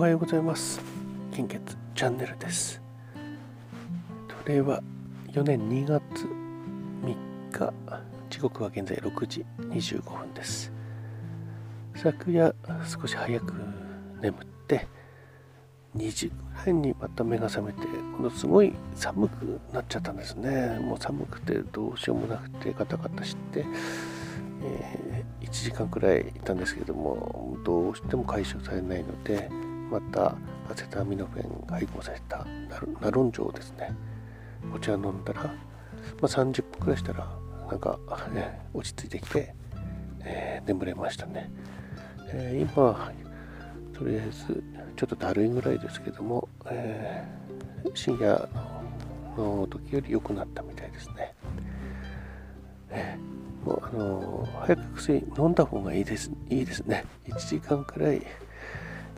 おはようございます。献血チャンネルです。令和4年2月3日時刻は現在6時25分です。昨夜少し早く眠って2時ぐらいにまた目が覚めてものすごい寒くなっちゃったんですね。もう寒くてどうしようもなくてガタガタして、えー、1時間くらいいたんですけどもどうしても解消されないのでまたアセタミノフェン配合されたナロン錠ですね。こちら飲んだら、まあ、30分くらいしたらなんか、ね、落ち着いてきて、えー、眠れましたね、えー、今とりあえずちょっとだるいぐらいですけども、えー、深夜の時より良くなったみたいですね、えー、もうあのー、早く薬飲んだ方がいいですいいですね。1時間くらい、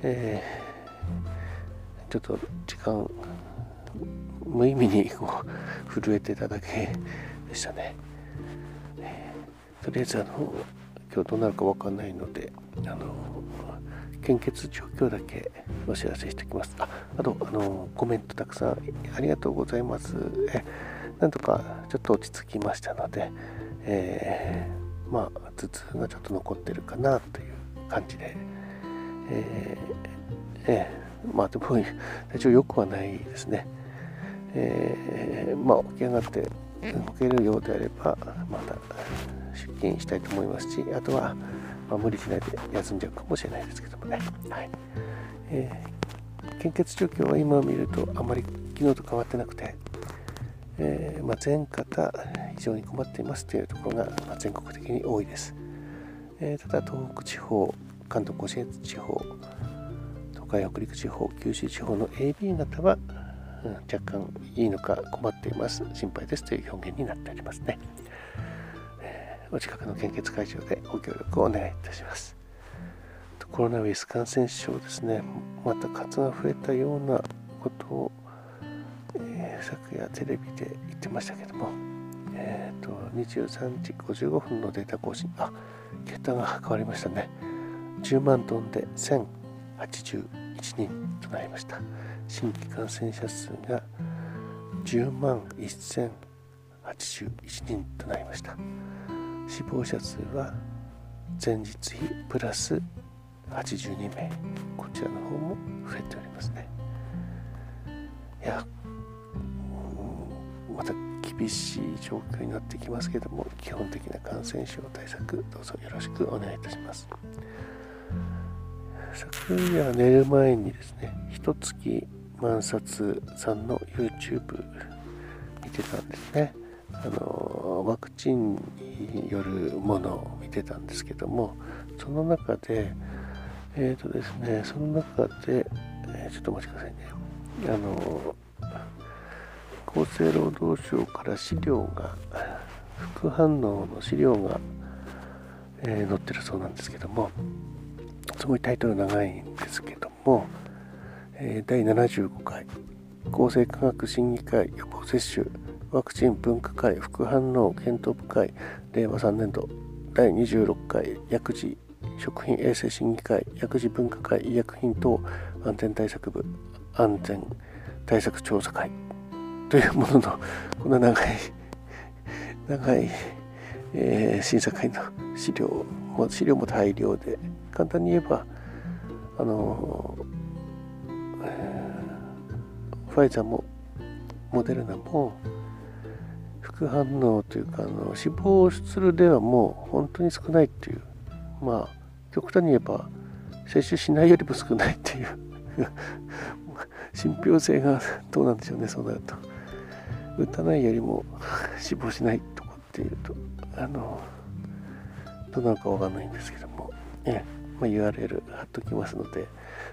えー、ちょっと時間無意味にこう震えてただけでしたね、えー、とりあえずあの今日どうなるか分かんないのであの献血状況だけお知らせしておきます。ああとあのコメントたくさんありがとうございます。えなんとかちょっと落ち着きましたので、えー、まあ頭痛がちょっと残ってるかなという感じでえー、えー、まあでも体調良くはないですねえー、まあ、起き上がって動けるようであれば、また出勤したいと思いますし、あとは、まあ、無理しないで休んじゃうかもしれないですけどもね。はいえー、献血状況は今見るとあまり昨日と変わってなくて、えー、まあ、全方非常に困っていますというところが、ま全国的に多いです。えただ東北地方、関東甲信越地方、東海北陸地方、九州地方の AB 型はうん、若干いいのか困っています、心配ですという表現になっておりますね。えー、お近くの献血会場でご協力をお願いいたします。コロナウイルス感染症ですね、また数が増えたようなことを、えー、昨夜テレビで言ってましたけども、えーと、23時55分のデータ更新、あ、桁が変わりましたね。10万トンで1081人となりました。新規感染者数が10万1081人となりました。死亡者数は前日比プラス82名。こちらの方も増えておりますね。いやまた厳しい状況になってきますけども基本的な感染症対策どうぞよろしくお願いいたします。昨夜寝る前にですね一月万冊さんの YouTube 見てたんですね。あのワクチンによるものを見てたんですけどもその中でえっ、ー、とですねその中で、えー、ちょっとお待ちくださいねあの厚生労働省から資料が副反応の資料が、えー、載ってるそうなんですけどもすごいタイトル長いんですけどもえ第75回厚生科学審議会予防接種ワクチン分科会副反応検討部会令和3年度第26回薬事食品衛生審議会薬事分科会医薬品等安全対策部安全対策調査会というもののこんな長い長い、えー、審査会の資料も資料も大量で簡単に言えばあのファイザーもモデルナも副反応というかあの死亡する例はもう本当に少ないっていうまあ極端に言えば接種しないよりも少ないっていう 信憑性がどうなんでしょうねそうなると。打たないよりも死亡しないとかっていうとあのどうなるかわかんないんですけども、えまあ、URL 貼っときますので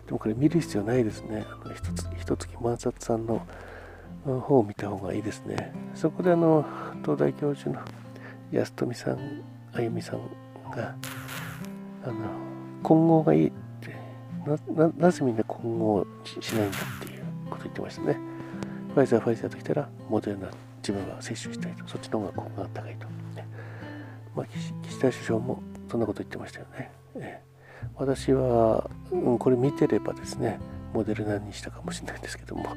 でもこれ見る必要ないですね。あの一つ一月万冊さんの方を見た方がいいですね。そこであの東大教授の安富さん、あゆみさんがあの混合がいいってなななぜみんな混合しないんだっていうこと言ってましたね。ファイザー、ファイザーときたらモデルナ自分は接種したいと、そっちの方が効果が高いと。まあ、岸田首相もそんなこと言ってましたよね。え私は、うん、これ見てればですねモデルナにしたかもしれないんですけども、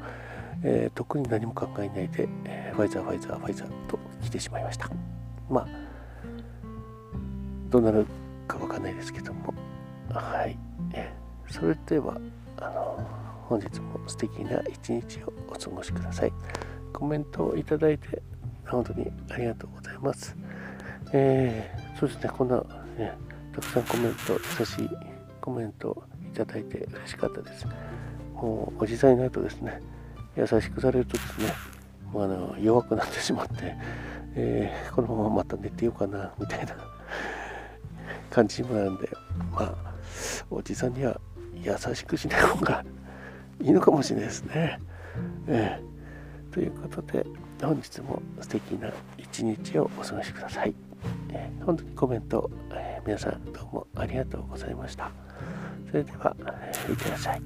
えー、特に何も考えないで、えー、ファイザーファイザーファイザーと来てしまいました。まあどうなるかわかんないですけども。はい、え、それではあの本日も素敵な一日をお過ごしください。コメントをいただいて本当にありがとうございます。えー、そうですねこんな、ね、たくさんコメント優しいコメントいただいて嬉しかったですもうおじさんになるとですね優しくされるとですねもうあの弱くなってしまって、えー、このまままた寝てようかなみたいな 感じにもなるんでまあおじさんには優しくしない方が いいのかもしれないですね。えー、ということで本日も素敵な一日をお過ごしください。えー、本当にコメント、えー、皆さんどうもありがとうございました。それでは、えー、いってらっしゃい。